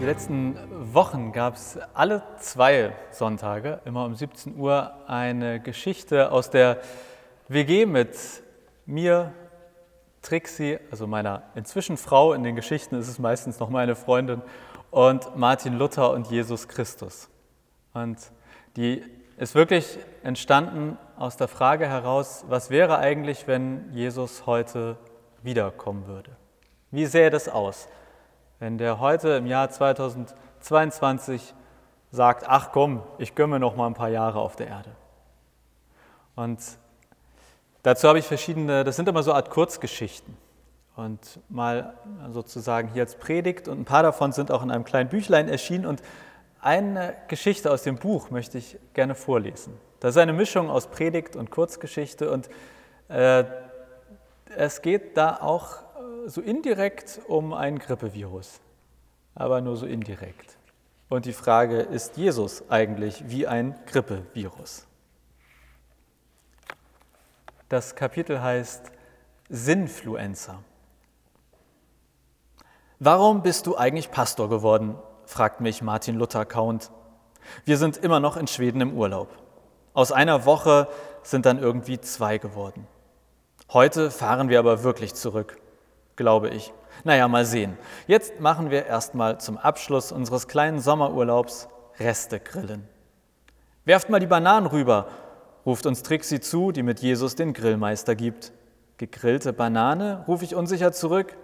Die letzten Wochen gab es alle zwei Sonntage, immer um 17 Uhr, eine Geschichte aus der WG mit mir, Trixie, also meiner inzwischen Frau. In den Geschichten ist es meistens noch meine Freundin und Martin Luther und Jesus Christus. Und die ist wirklich entstanden aus der Frage heraus, was wäre eigentlich, wenn Jesus heute wiederkommen würde? Wie sähe das aus, wenn der heute im Jahr 2022 sagt, ach komm, ich gönne noch mal ein paar Jahre auf der Erde? Und dazu habe ich verschiedene, das sind immer so Art Kurzgeschichten. Und mal sozusagen hier als Predigt und ein paar davon sind auch in einem kleinen Büchlein erschienen und eine Geschichte aus dem Buch möchte ich gerne vorlesen. Das ist eine Mischung aus Predigt und Kurzgeschichte und äh, es geht da auch so indirekt um ein Grippevirus, aber nur so indirekt. Und die Frage, ist Jesus eigentlich wie ein Grippevirus? Das Kapitel heißt Sinnfluencer. Warum bist du eigentlich Pastor geworden? fragt mich Martin Luther Count. Wir sind immer noch in Schweden im Urlaub. Aus einer Woche sind dann irgendwie zwei geworden. Heute fahren wir aber wirklich zurück, glaube ich. Naja, mal sehen. Jetzt machen wir erstmal zum Abschluss unseres kleinen Sommerurlaubs Reste grillen. Werft mal die Bananen rüber, ruft uns Trixie zu, die mit Jesus den Grillmeister gibt. Gegrillte Banane, rufe ich unsicher zurück.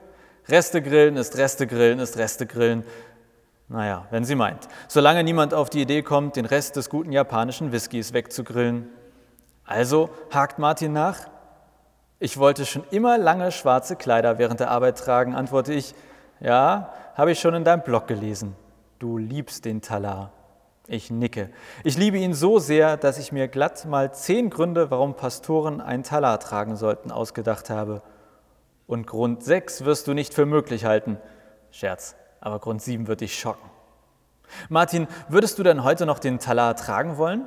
Reste grillen ist Reste grillen ist Reste grillen. Naja, wenn sie meint. Solange niemand auf die Idee kommt, den Rest des guten japanischen Whiskys wegzugrillen. Also hakt Martin nach. Ich wollte schon immer lange schwarze Kleider während der Arbeit tragen, antworte ich. Ja, habe ich schon in deinem Blog gelesen. Du liebst den Talar. Ich nicke. Ich liebe ihn so sehr, dass ich mir glatt mal zehn Gründe, warum Pastoren einen Talar tragen sollten, ausgedacht habe. Und Grund sechs wirst du nicht für möglich halten. Scherz aber Grund 7 wird dich schocken. Martin, würdest du denn heute noch den Talar tragen wollen?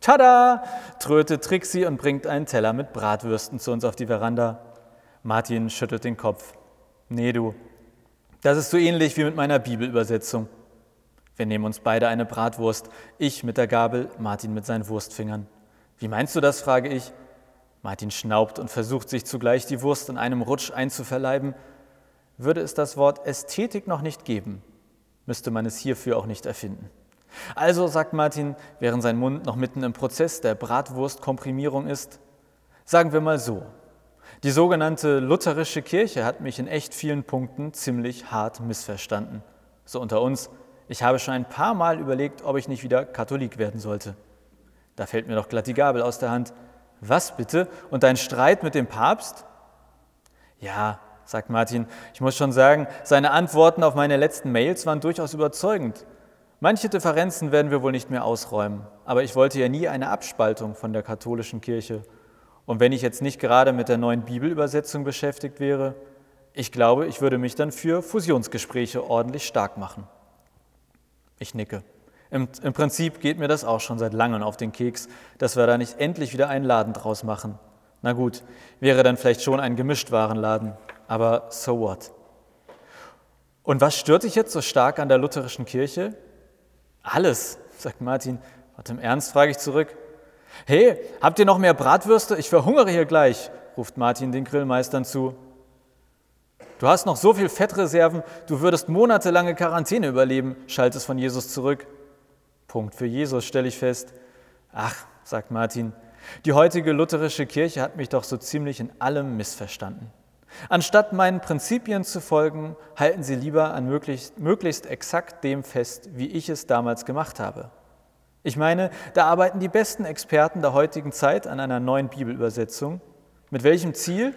Tada! tröte Trixie und bringt einen Teller mit Bratwürsten zu uns auf die Veranda. Martin schüttelt den Kopf. Nee, du. Das ist so ähnlich wie mit meiner Bibelübersetzung. Wir nehmen uns beide eine Bratwurst. Ich mit der Gabel, Martin mit seinen Wurstfingern. Wie meinst du das? frage ich. Martin schnaubt und versucht sich zugleich die Wurst in einem Rutsch einzuverleiben würde es das Wort Ästhetik noch nicht geben, müsste man es hierfür auch nicht erfinden. Also, sagt Martin, während sein Mund noch mitten im Prozess der Bratwurstkomprimierung ist, sagen wir mal so, die sogenannte lutherische Kirche hat mich in echt vielen Punkten ziemlich hart missverstanden. So unter uns, ich habe schon ein paar Mal überlegt, ob ich nicht wieder Katholik werden sollte. Da fällt mir doch glatt die Gabel aus der Hand. Was bitte? Und dein Streit mit dem Papst? Ja, sagt Martin. Ich muss schon sagen, seine Antworten auf meine letzten Mails waren durchaus überzeugend. Manche Differenzen werden wir wohl nicht mehr ausräumen, aber ich wollte ja nie eine Abspaltung von der katholischen Kirche. Und wenn ich jetzt nicht gerade mit der neuen Bibelübersetzung beschäftigt wäre, ich glaube, ich würde mich dann für Fusionsgespräche ordentlich stark machen. Ich nicke. Im, Im, Prinzip geht mir das auch schon seit langem auf den Keks, dass wir da nicht endlich wieder einen Laden draus machen. Na gut, wäre dann vielleicht schon ein Gemischtwarenladen, aber so what? Und was stört dich jetzt so stark an der lutherischen Kirche? Alles, sagt Martin. Warte, im Ernst frage ich zurück. Hey, habt ihr noch mehr Bratwürste? Ich verhungere hier gleich, ruft Martin den Grillmeistern zu. Du hast noch so viel Fettreserven, du würdest monatelange Quarantäne überleben, schallt es von Jesus zurück. Punkt für Jesus, stelle ich fest. Ach, sagt Martin, die heutige lutherische Kirche hat mich doch so ziemlich in allem missverstanden. Anstatt meinen Prinzipien zu folgen, halten sie lieber an möglichst, möglichst exakt dem fest, wie ich es damals gemacht habe. Ich meine, da arbeiten die besten Experten der heutigen Zeit an einer neuen Bibelübersetzung. Mit welchem Ziel?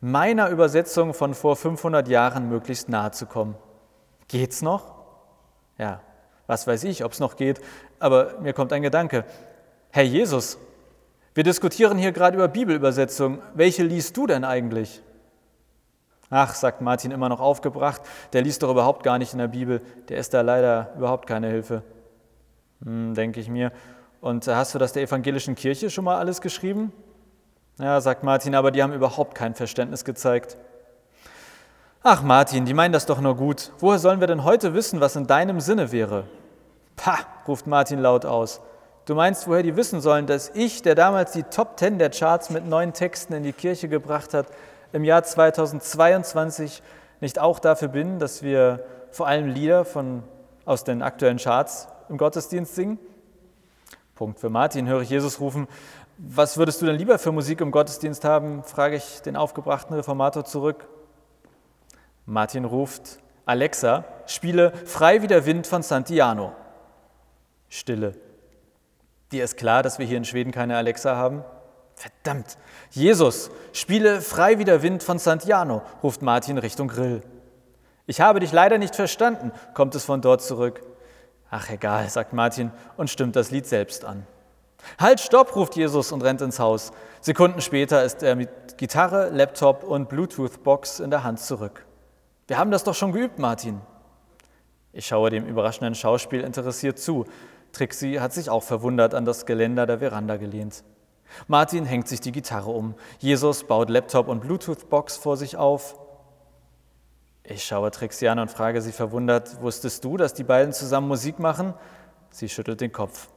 Meiner Übersetzung von vor 500 Jahren möglichst nahe zu kommen. Geht's noch? Ja, was weiß ich, ob es noch geht, aber mir kommt ein Gedanke. Herr Jesus, wir diskutieren hier gerade über Bibelübersetzung. Welche liest du denn eigentlich? Ach, sagt Martin immer noch aufgebracht, der liest doch überhaupt gar nicht in der Bibel, der ist da leider überhaupt keine Hilfe. Hm, denke ich mir. Und hast du das der evangelischen Kirche schon mal alles geschrieben? Ja, sagt Martin, aber die haben überhaupt kein Verständnis gezeigt. Ach Martin, die meinen das doch nur gut. Woher sollen wir denn heute wissen, was in deinem Sinne wäre? Pah, ruft Martin laut aus. Du meinst, woher die wissen sollen, dass ich, der damals die Top Ten der Charts mit neuen Texten in die Kirche gebracht hat, im Jahr 2022 nicht auch dafür bin, dass wir vor allem Lieder von, aus den aktuellen Charts im Gottesdienst singen? Punkt für Martin, höre ich Jesus rufen. Was würdest du denn lieber für Musik im Gottesdienst haben? frage ich den aufgebrachten Reformator zurück. Martin ruft, Alexa, spiele Frei wie der Wind von Santiano. Stille. Dir ist klar, dass wir hier in Schweden keine Alexa haben? Verdammt. Jesus, spiele Frei wie der Wind von Santiano, ruft Martin Richtung Grill. Ich habe dich leider nicht verstanden, kommt es von dort zurück. Ach egal, sagt Martin und stimmt das Lied selbst an. Halt, stopp, ruft Jesus und rennt ins Haus. Sekunden später ist er mit Gitarre, Laptop und Bluetooth-Box in der Hand zurück. Wir haben das doch schon geübt, Martin. Ich schaue dem überraschenden Schauspiel interessiert zu. Trixie hat sich auch verwundert an das Geländer der Veranda gelehnt. Martin hängt sich die Gitarre um. Jesus baut Laptop und Bluetooth-Box vor sich auf. Ich schaue Trixie an und frage sie verwundert, wusstest du, dass die beiden zusammen Musik machen? Sie schüttelt den Kopf.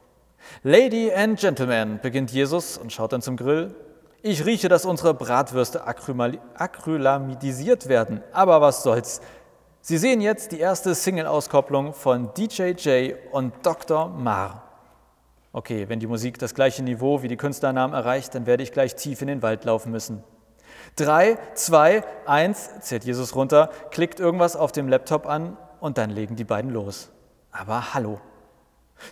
Lady and Gentlemen, beginnt Jesus und schaut dann zum Grill. Ich rieche, dass unsere Bratwürste acrylamidisiert werden, aber was soll's. Sie sehen jetzt die erste Single-Auskopplung von DJJ und Dr. Mar. Okay, wenn die Musik das gleiche Niveau wie die Künstlernamen erreicht, dann werde ich gleich tief in den Wald laufen müssen. Drei, zwei, eins, zählt Jesus runter, klickt irgendwas auf dem Laptop an und dann legen die beiden los. Aber hallo.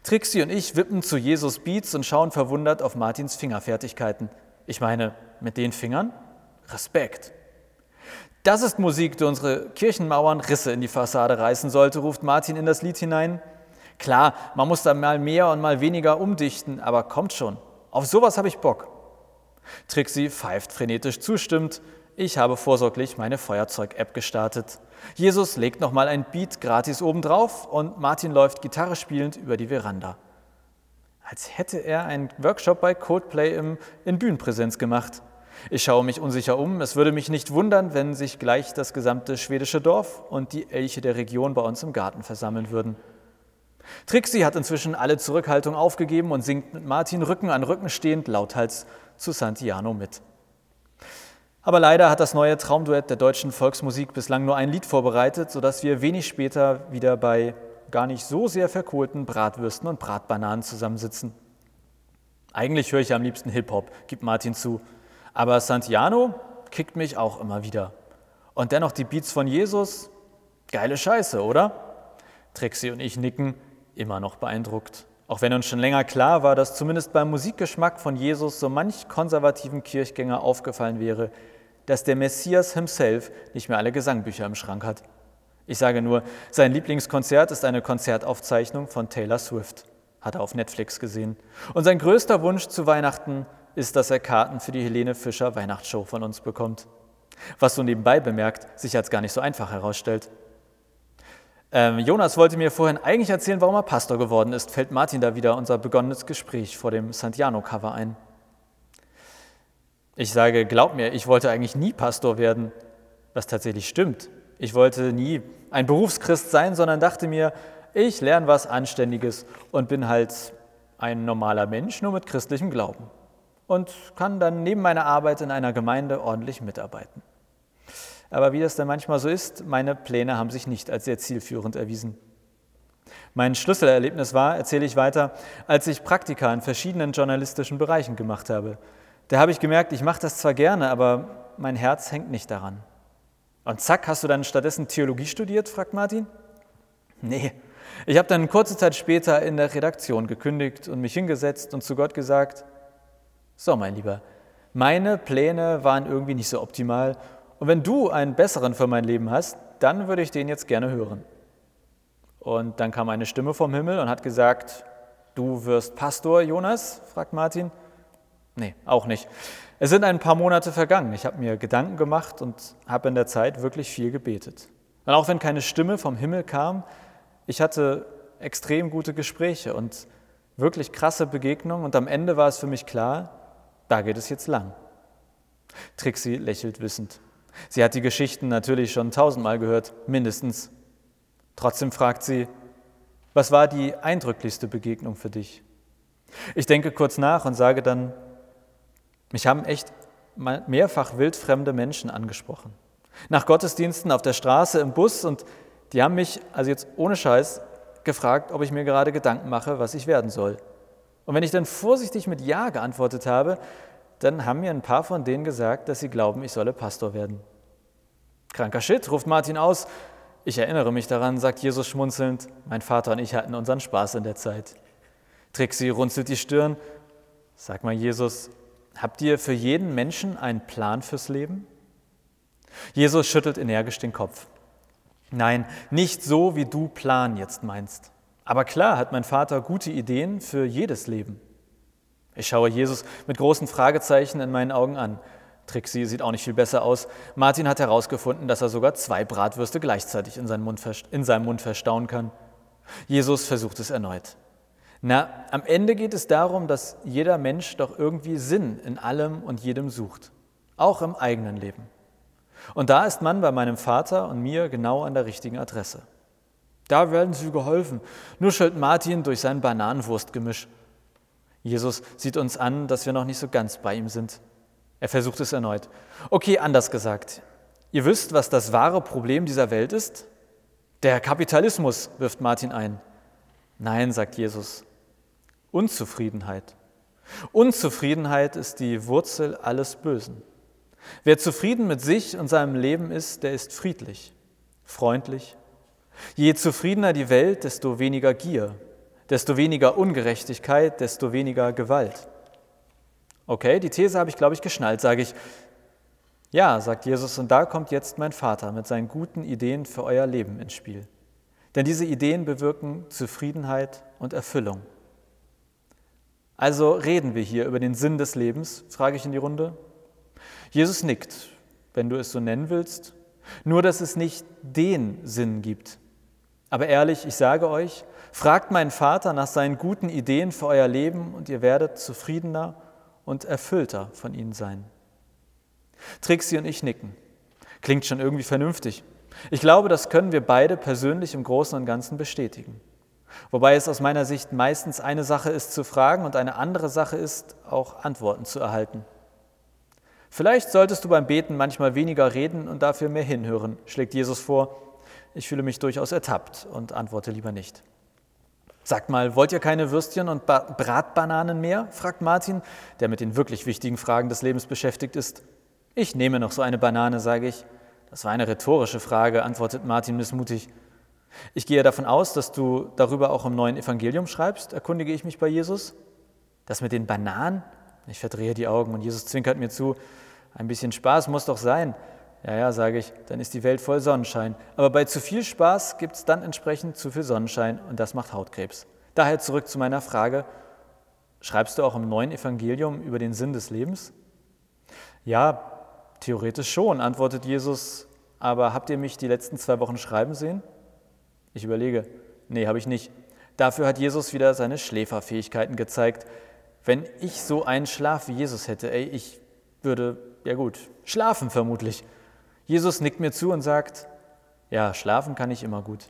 Trixie und ich wippen zu Jesus Beats und schauen verwundert auf Martins Fingerfertigkeiten. Ich meine, mit den Fingern? Respekt. Das ist Musik, die unsere Kirchenmauern Risse in die Fassade reißen sollte, ruft Martin in das Lied hinein. Klar, man muss da mal mehr und mal weniger umdichten, aber kommt schon. Auf sowas habe ich Bock. Trixie pfeift frenetisch zustimmt. Ich habe vorsorglich meine Feuerzeug-App gestartet. Jesus legt nochmal ein Beat gratis obendrauf und Martin läuft Gitarre spielend über die Veranda als hätte er einen Workshop bei Coldplay im, in Bühnenpräsenz gemacht. Ich schaue mich unsicher um. Es würde mich nicht wundern, wenn sich gleich das gesamte schwedische Dorf und die Elche der Region bei uns im Garten versammeln würden. Trixie hat inzwischen alle Zurückhaltung aufgegeben und singt mit Martin Rücken an Rücken stehend lauthals zu Santiano mit. Aber leider hat das neue Traumduett der deutschen Volksmusik bislang nur ein Lied vorbereitet, sodass wir wenig später wieder bei gar nicht so sehr verkohlten Bratwürsten und Bratbananen zusammensitzen. Eigentlich höre ich am liebsten Hip-Hop, gibt Martin zu. Aber Santiano kickt mich auch immer wieder. Und dennoch die Beats von Jesus, geile Scheiße, oder? Trixie und ich nicken, immer noch beeindruckt. Auch wenn uns schon länger klar war, dass zumindest beim Musikgeschmack von Jesus so manch konservativen Kirchgänger aufgefallen wäre, dass der Messias himself nicht mehr alle Gesangbücher im Schrank hat. Ich sage nur, sein Lieblingskonzert ist eine Konzertaufzeichnung von Taylor Swift, hat er auf Netflix gesehen. Und sein größter Wunsch zu Weihnachten ist, dass er Karten für die Helene Fischer Weihnachtsshow von uns bekommt. Was so nebenbei bemerkt sich als gar nicht so einfach herausstellt. Ähm, Jonas wollte mir vorhin eigentlich erzählen, warum er Pastor geworden ist, fällt Martin da wieder unser begonnenes Gespräch vor dem Santiano-Cover ein. Ich sage, glaub mir, ich wollte eigentlich nie Pastor werden, was tatsächlich stimmt. Ich wollte nie ein Berufschrist sein, sondern dachte mir, ich lerne was Anständiges und bin halt ein normaler Mensch, nur mit christlichem Glauben. Und kann dann neben meiner Arbeit in einer Gemeinde ordentlich mitarbeiten. Aber wie das dann manchmal so ist, meine Pläne haben sich nicht als sehr zielführend erwiesen. Mein Schlüsselerlebnis war, erzähle ich weiter, als ich Praktika in verschiedenen journalistischen Bereichen gemacht habe. Da habe ich gemerkt, ich mache das zwar gerne, aber mein Herz hängt nicht daran. Und zack, hast du dann stattdessen Theologie studiert, fragt Martin. Nee, ich habe dann kurze Zeit später in der Redaktion gekündigt und mich hingesetzt und zu Gott gesagt, so mein Lieber, meine Pläne waren irgendwie nicht so optimal und wenn du einen besseren für mein Leben hast, dann würde ich den jetzt gerne hören. Und dann kam eine Stimme vom Himmel und hat gesagt, du wirst Pastor, Jonas? fragt Martin. Nee, auch nicht. Es sind ein paar Monate vergangen. Ich habe mir Gedanken gemacht und habe in der Zeit wirklich viel gebetet. Und auch wenn keine Stimme vom Himmel kam, ich hatte extrem gute Gespräche und wirklich krasse Begegnungen und am Ende war es für mich klar, da geht es jetzt lang. Trixie lächelt wissend. Sie hat die Geschichten natürlich schon tausendmal gehört, mindestens. Trotzdem fragt sie, was war die eindrücklichste Begegnung für dich? Ich denke kurz nach und sage dann, mich haben echt mehrfach wildfremde Menschen angesprochen. Nach Gottesdiensten auf der Straße, im Bus und die haben mich, also jetzt ohne Scheiß, gefragt, ob ich mir gerade Gedanken mache, was ich werden soll. Und wenn ich dann vorsichtig mit Ja geantwortet habe, dann haben mir ein paar von denen gesagt, dass sie glauben, ich solle Pastor werden. Kranker Shit, ruft Martin aus. Ich erinnere mich daran, sagt Jesus schmunzelnd. Mein Vater und ich hatten unseren Spaß in der Zeit. Trixie runzelt die Stirn. Sag mal, Jesus, habt ihr für jeden Menschen einen Plan fürs Leben? Jesus schüttelt energisch den Kopf. Nein, nicht so, wie du Plan jetzt meinst. Aber klar hat mein Vater gute Ideen für jedes Leben. Ich schaue Jesus mit großen Fragezeichen in meinen Augen an. Trixie sieht auch nicht viel besser aus. Martin hat herausgefunden, dass er sogar zwei Bratwürste gleichzeitig in, Mund, in seinem Mund verstauen kann. Jesus versucht es erneut. Na, am Ende geht es darum, dass jeder Mensch doch irgendwie Sinn in allem und jedem sucht, auch im eigenen Leben. Und da ist man bei meinem Vater und mir genau an der richtigen Adresse. Da werden sie geholfen, nuschelt Martin durch sein Bananenwurstgemisch. Jesus sieht uns an, dass wir noch nicht so ganz bei ihm sind. Er versucht es erneut. Okay, anders gesagt. Ihr wisst, was das wahre Problem dieser Welt ist? Der Kapitalismus, wirft Martin ein. Nein, sagt Jesus. Unzufriedenheit. Unzufriedenheit ist die Wurzel alles Bösen. Wer zufrieden mit sich und seinem Leben ist, der ist friedlich, freundlich. Je zufriedener die Welt, desto weniger Gier, desto weniger Ungerechtigkeit, desto weniger Gewalt. Okay, die These habe ich, glaube ich, geschnallt, sage ich. Ja, sagt Jesus, und da kommt jetzt mein Vater mit seinen guten Ideen für euer Leben ins Spiel. Denn diese Ideen bewirken Zufriedenheit und Erfüllung. Also reden wir hier über den Sinn des Lebens, frage ich in die Runde. Jesus nickt, wenn du es so nennen willst, nur dass es nicht den Sinn gibt. Aber ehrlich, ich sage euch, fragt meinen Vater nach seinen guten Ideen für euer Leben und ihr werdet zufriedener und erfüllter von ihnen sein. Trixie und ich nicken. Klingt schon irgendwie vernünftig. Ich glaube, das können wir beide persönlich im Großen und Ganzen bestätigen. Wobei es aus meiner Sicht meistens eine Sache ist zu fragen und eine andere Sache ist, auch Antworten zu erhalten. Vielleicht solltest du beim Beten manchmal weniger reden und dafür mehr hinhören, schlägt Jesus vor. Ich fühle mich durchaus ertappt und antworte lieber nicht. Sagt mal, wollt ihr keine Würstchen und ba Bratbananen mehr? fragt Martin, der mit den wirklich wichtigen Fragen des Lebens beschäftigt ist. Ich nehme noch so eine Banane, sage ich. Das war eine rhetorische Frage, antwortet Martin missmutig. Ich gehe davon aus, dass du darüber auch im neuen Evangelium schreibst, erkundige ich mich bei Jesus. Das mit den Bananen? Ich verdrehe die Augen und Jesus zwinkert mir zu. Ein bisschen Spaß muss doch sein. Ja, ja, sage ich, dann ist die Welt voll Sonnenschein. Aber bei zu viel Spaß gibt es dann entsprechend zu viel Sonnenschein und das macht Hautkrebs. Daher zurück zu meiner Frage, schreibst du auch im neuen Evangelium über den Sinn des Lebens? Ja, theoretisch schon, antwortet Jesus, aber habt ihr mich die letzten zwei Wochen schreiben sehen? Ich überlege, nee, habe ich nicht. Dafür hat Jesus wieder seine Schläferfähigkeiten gezeigt. Wenn ich so einen Schlaf wie Jesus hätte, ey, ich würde, ja gut, schlafen vermutlich. Jesus nickt mir zu und sagt, ja, schlafen kann ich immer gut.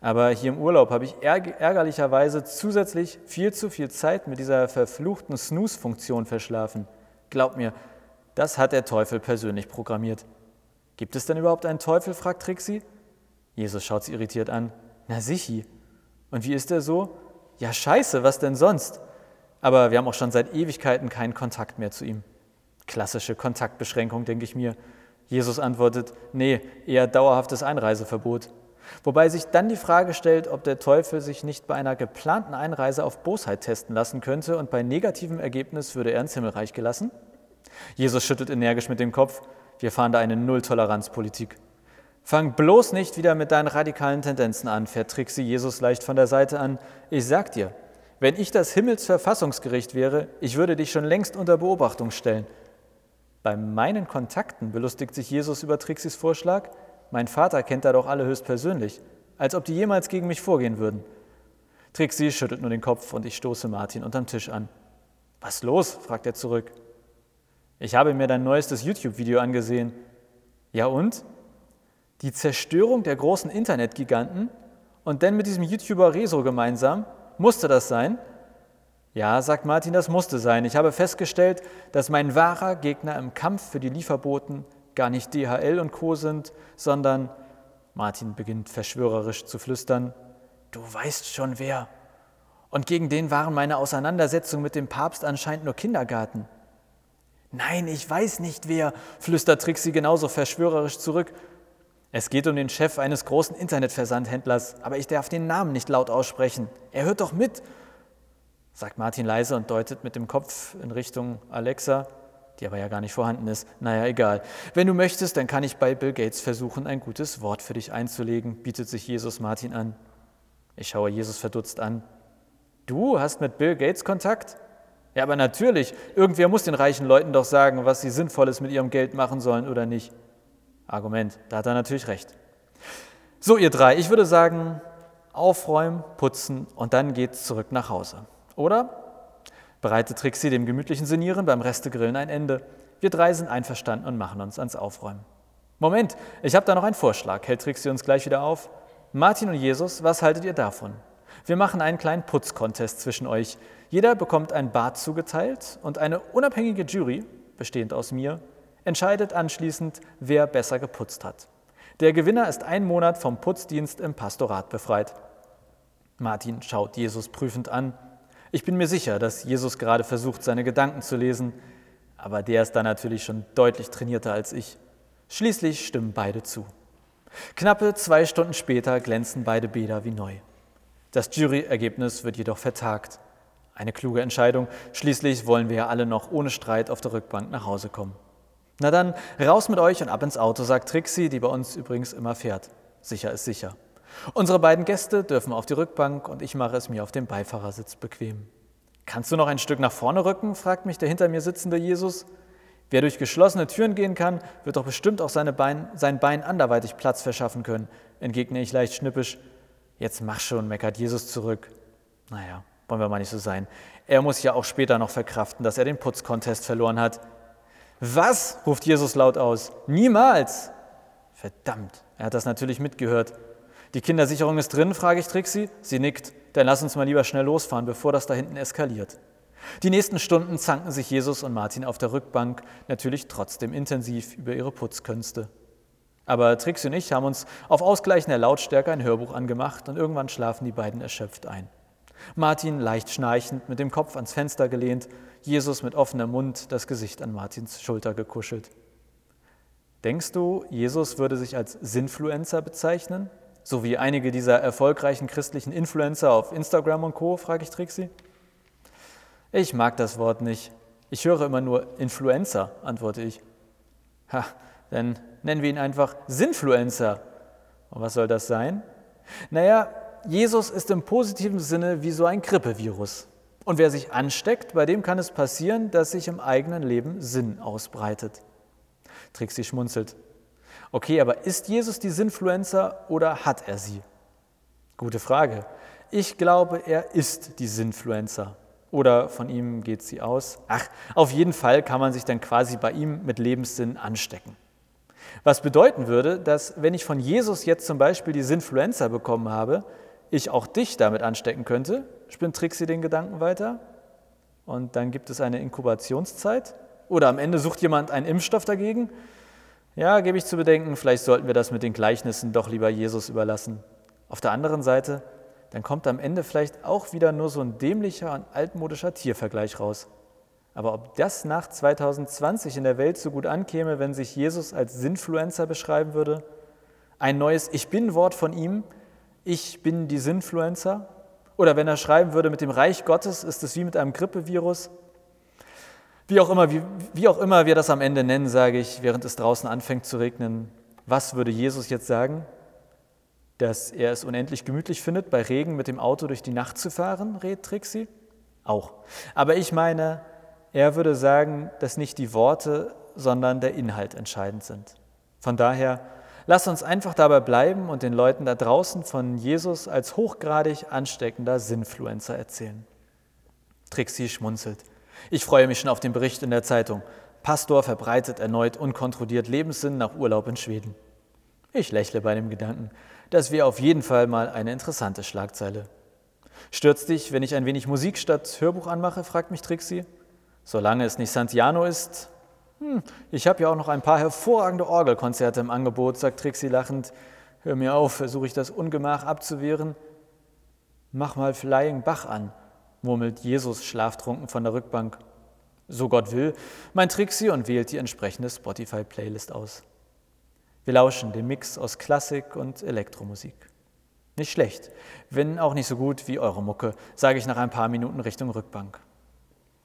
Aber hier im Urlaub habe ich ärgerlicherweise zusätzlich viel zu viel Zeit mit dieser verfluchten Snooze-Funktion verschlafen. Glaub mir, das hat der Teufel persönlich programmiert. Gibt es denn überhaupt einen Teufel? fragt Trixie. Jesus schaut sie irritiert an. Na sichi. Und wie ist er so? Ja, scheiße, was denn sonst? Aber wir haben auch schon seit Ewigkeiten keinen Kontakt mehr zu ihm. Klassische Kontaktbeschränkung, denke ich mir. Jesus antwortet, nee, eher dauerhaftes Einreiseverbot. Wobei sich dann die Frage stellt, ob der Teufel sich nicht bei einer geplanten Einreise auf Bosheit testen lassen könnte und bei negativem Ergebnis würde er ins Himmelreich gelassen? Jesus schüttelt energisch mit dem Kopf, wir fahren da eine Nulltoleranzpolitik. Fang bloß nicht wieder mit deinen radikalen Tendenzen an, vertrick sie Jesus leicht von der Seite an. Ich sag dir, wenn ich das Himmelsverfassungsgericht wäre, ich würde dich schon längst unter Beobachtung stellen. Bei meinen Kontakten belustigt sich Jesus über Trixis Vorschlag. Mein Vater kennt da doch alle höchstpersönlich, als ob die jemals gegen mich vorgehen würden. Trixie schüttelt nur den Kopf und ich stoße Martin unterm Tisch an. Was los? fragt er zurück. Ich habe mir dein neuestes YouTube-Video angesehen. Ja und? Die Zerstörung der großen Internetgiganten und dann mit diesem YouTuber Rezo gemeinsam? Musste das sein? Ja, sagt Martin, das musste sein. Ich habe festgestellt, dass mein wahrer Gegner im Kampf für die Lieferboten gar nicht DHL und Co. sind, sondern, Martin beginnt verschwörerisch zu flüstern, du weißt schon wer. Und gegen den waren meine Auseinandersetzungen mit dem Papst anscheinend nur Kindergarten. Nein, ich weiß nicht wer, flüstert Trixie genauso verschwörerisch zurück. Es geht um den Chef eines großen Internetversandhändlers, aber ich darf den Namen nicht laut aussprechen. Er hört doch mit, sagt Martin leise und deutet mit dem Kopf in Richtung Alexa, die aber ja gar nicht vorhanden ist. Naja, egal. Wenn du möchtest, dann kann ich bei Bill Gates versuchen, ein gutes Wort für dich einzulegen, bietet sich Jesus Martin an. Ich schaue Jesus verdutzt an. Du hast mit Bill Gates Kontakt? Ja, aber natürlich, irgendwer muss den reichen Leuten doch sagen, was sie Sinnvolles mit ihrem Geld machen sollen oder nicht. Argument, da hat er natürlich recht. So, ihr drei, ich würde sagen, aufräumen, putzen und dann geht's zurück nach Hause. Oder? Bereitet Trixie dem gemütlichen Sinieren beim Restegrillen ein Ende. Wir drei sind einverstanden und machen uns ans Aufräumen. Moment, ich habe da noch einen Vorschlag, hält Trixie uns gleich wieder auf. Martin und Jesus, was haltet ihr davon? Wir machen einen kleinen Putzcontest zwischen euch. Jeder bekommt ein Bad zugeteilt und eine unabhängige Jury, bestehend aus mir, entscheidet anschließend, wer besser geputzt hat. Der Gewinner ist ein Monat vom Putzdienst im Pastorat befreit. Martin schaut Jesus prüfend an. Ich bin mir sicher, dass Jesus gerade versucht, seine Gedanken zu lesen, aber der ist da natürlich schon deutlich trainierter als ich. Schließlich stimmen beide zu. Knappe zwei Stunden später glänzen beide Bäder wie neu. Das Juryergebnis wird jedoch vertagt. Eine kluge Entscheidung. Schließlich wollen wir ja alle noch ohne Streit auf der Rückbank nach Hause kommen. Na dann, raus mit euch und ab ins Auto, sagt Trixie, die bei uns übrigens immer fährt. Sicher ist sicher. Unsere beiden Gäste dürfen auf die Rückbank und ich mache es mir auf dem Beifahrersitz bequem. Kannst du noch ein Stück nach vorne rücken? fragt mich der hinter mir sitzende Jesus. Wer durch geschlossene Türen gehen kann, wird doch bestimmt auch seine Bein, sein Bein anderweitig Platz verschaffen können, entgegne ich leicht schnippisch. Jetzt mach schon, meckert Jesus zurück. Naja, wollen wir mal nicht so sein. Er muss ja auch später noch verkraften, dass er den Putzcontest verloren hat. Was? ruft Jesus laut aus. Niemals! Verdammt, er hat das natürlich mitgehört. Die Kindersicherung ist drin, frage ich Trixie. Sie nickt. Dann lass uns mal lieber schnell losfahren, bevor das da hinten eskaliert. Die nächsten Stunden zanken sich Jesus und Martin auf der Rückbank, natürlich trotzdem intensiv über ihre Putzkünste. Aber Trixie und ich haben uns auf ausgleichender Lautstärke ein Hörbuch angemacht und irgendwann schlafen die beiden erschöpft ein. Martin leicht schnarchend, mit dem Kopf ans Fenster gelehnt, Jesus mit offenem Mund, das Gesicht an Martins Schulter gekuschelt. Denkst du, Jesus würde sich als Sinfluencer bezeichnen? So wie einige dieser erfolgreichen christlichen Influencer auf Instagram und Co., frage ich Trixie. Ich mag das Wort nicht. Ich höre immer nur Influencer, antworte ich. Ha, dann nennen wir ihn einfach Sinfluencer. Und was soll das sein? Naja, Jesus ist im positiven Sinne wie so ein Grippevirus. Und wer sich ansteckt, bei dem kann es passieren, dass sich im eigenen Leben Sinn ausbreitet. Trixie schmunzelt. Okay, aber ist Jesus die Sinfluencer oder hat er sie? Gute Frage. Ich glaube, er ist die Sinfluencer. Oder von ihm geht sie aus. Ach, auf jeden Fall kann man sich dann quasi bei ihm mit Lebenssinn anstecken. Was bedeuten würde, dass wenn ich von Jesus jetzt zum Beispiel die Sinfluencer bekommen habe, ich auch dich damit anstecken könnte, spinnt Trixie den Gedanken weiter. Und dann gibt es eine Inkubationszeit. Oder am Ende sucht jemand einen Impfstoff dagegen. Ja, gebe ich zu bedenken, vielleicht sollten wir das mit den Gleichnissen doch lieber Jesus überlassen. Auf der anderen Seite, dann kommt am Ende vielleicht auch wieder nur so ein dämlicher und altmodischer Tiervergleich raus. Aber ob das nach 2020 in der Welt so gut ankäme, wenn sich Jesus als Sinfluencer beschreiben würde, ein neues Ich bin-Wort von ihm, ich bin die Sinfluencer, oder wenn er schreiben würde, mit dem Reich Gottes ist es wie mit einem Grippevirus. Wie auch, immer, wie, wie auch immer wir das am Ende nennen, sage ich, während es draußen anfängt zu regnen, was würde Jesus jetzt sagen? Dass er es unendlich gemütlich findet, bei Regen mit dem Auto durch die Nacht zu fahren, redet Trixie? Auch. Aber ich meine, er würde sagen, dass nicht die Worte, sondern der Inhalt entscheidend sind. Von daher Lass uns einfach dabei bleiben und den Leuten da draußen von Jesus als hochgradig ansteckender Sinfluencer erzählen. Trixie schmunzelt. Ich freue mich schon auf den Bericht in der Zeitung. Pastor verbreitet erneut unkontrolliert Lebenssinn nach Urlaub in Schweden. Ich lächle bei dem Gedanken. Das wäre auf jeden Fall mal eine interessante Schlagzeile. Stürzt dich, wenn ich ein wenig Musik statt Hörbuch anmache? fragt mich Trixie. Solange es nicht Santiano ist. Hm, ich habe ja auch noch ein paar hervorragende Orgelkonzerte im Angebot, sagt Trixie lachend. Hör mir auf, versuche ich das Ungemach abzuwehren. Mach mal Flying Bach an, murmelt Jesus schlaftrunken von der Rückbank. So Gott will, mein Trixie und wählt die entsprechende Spotify-Playlist aus. Wir lauschen dem Mix aus Klassik und Elektromusik. Nicht schlecht, wenn auch nicht so gut wie eure Mucke, sage ich nach ein paar Minuten Richtung Rückbank.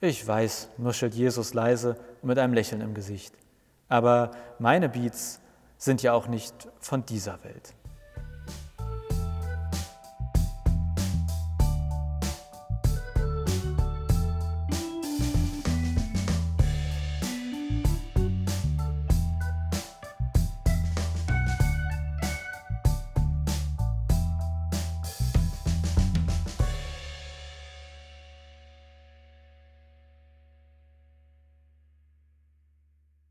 Ich weiß, nuschelt Jesus leise und mit einem Lächeln im Gesicht. Aber meine Beats sind ja auch nicht von dieser Welt.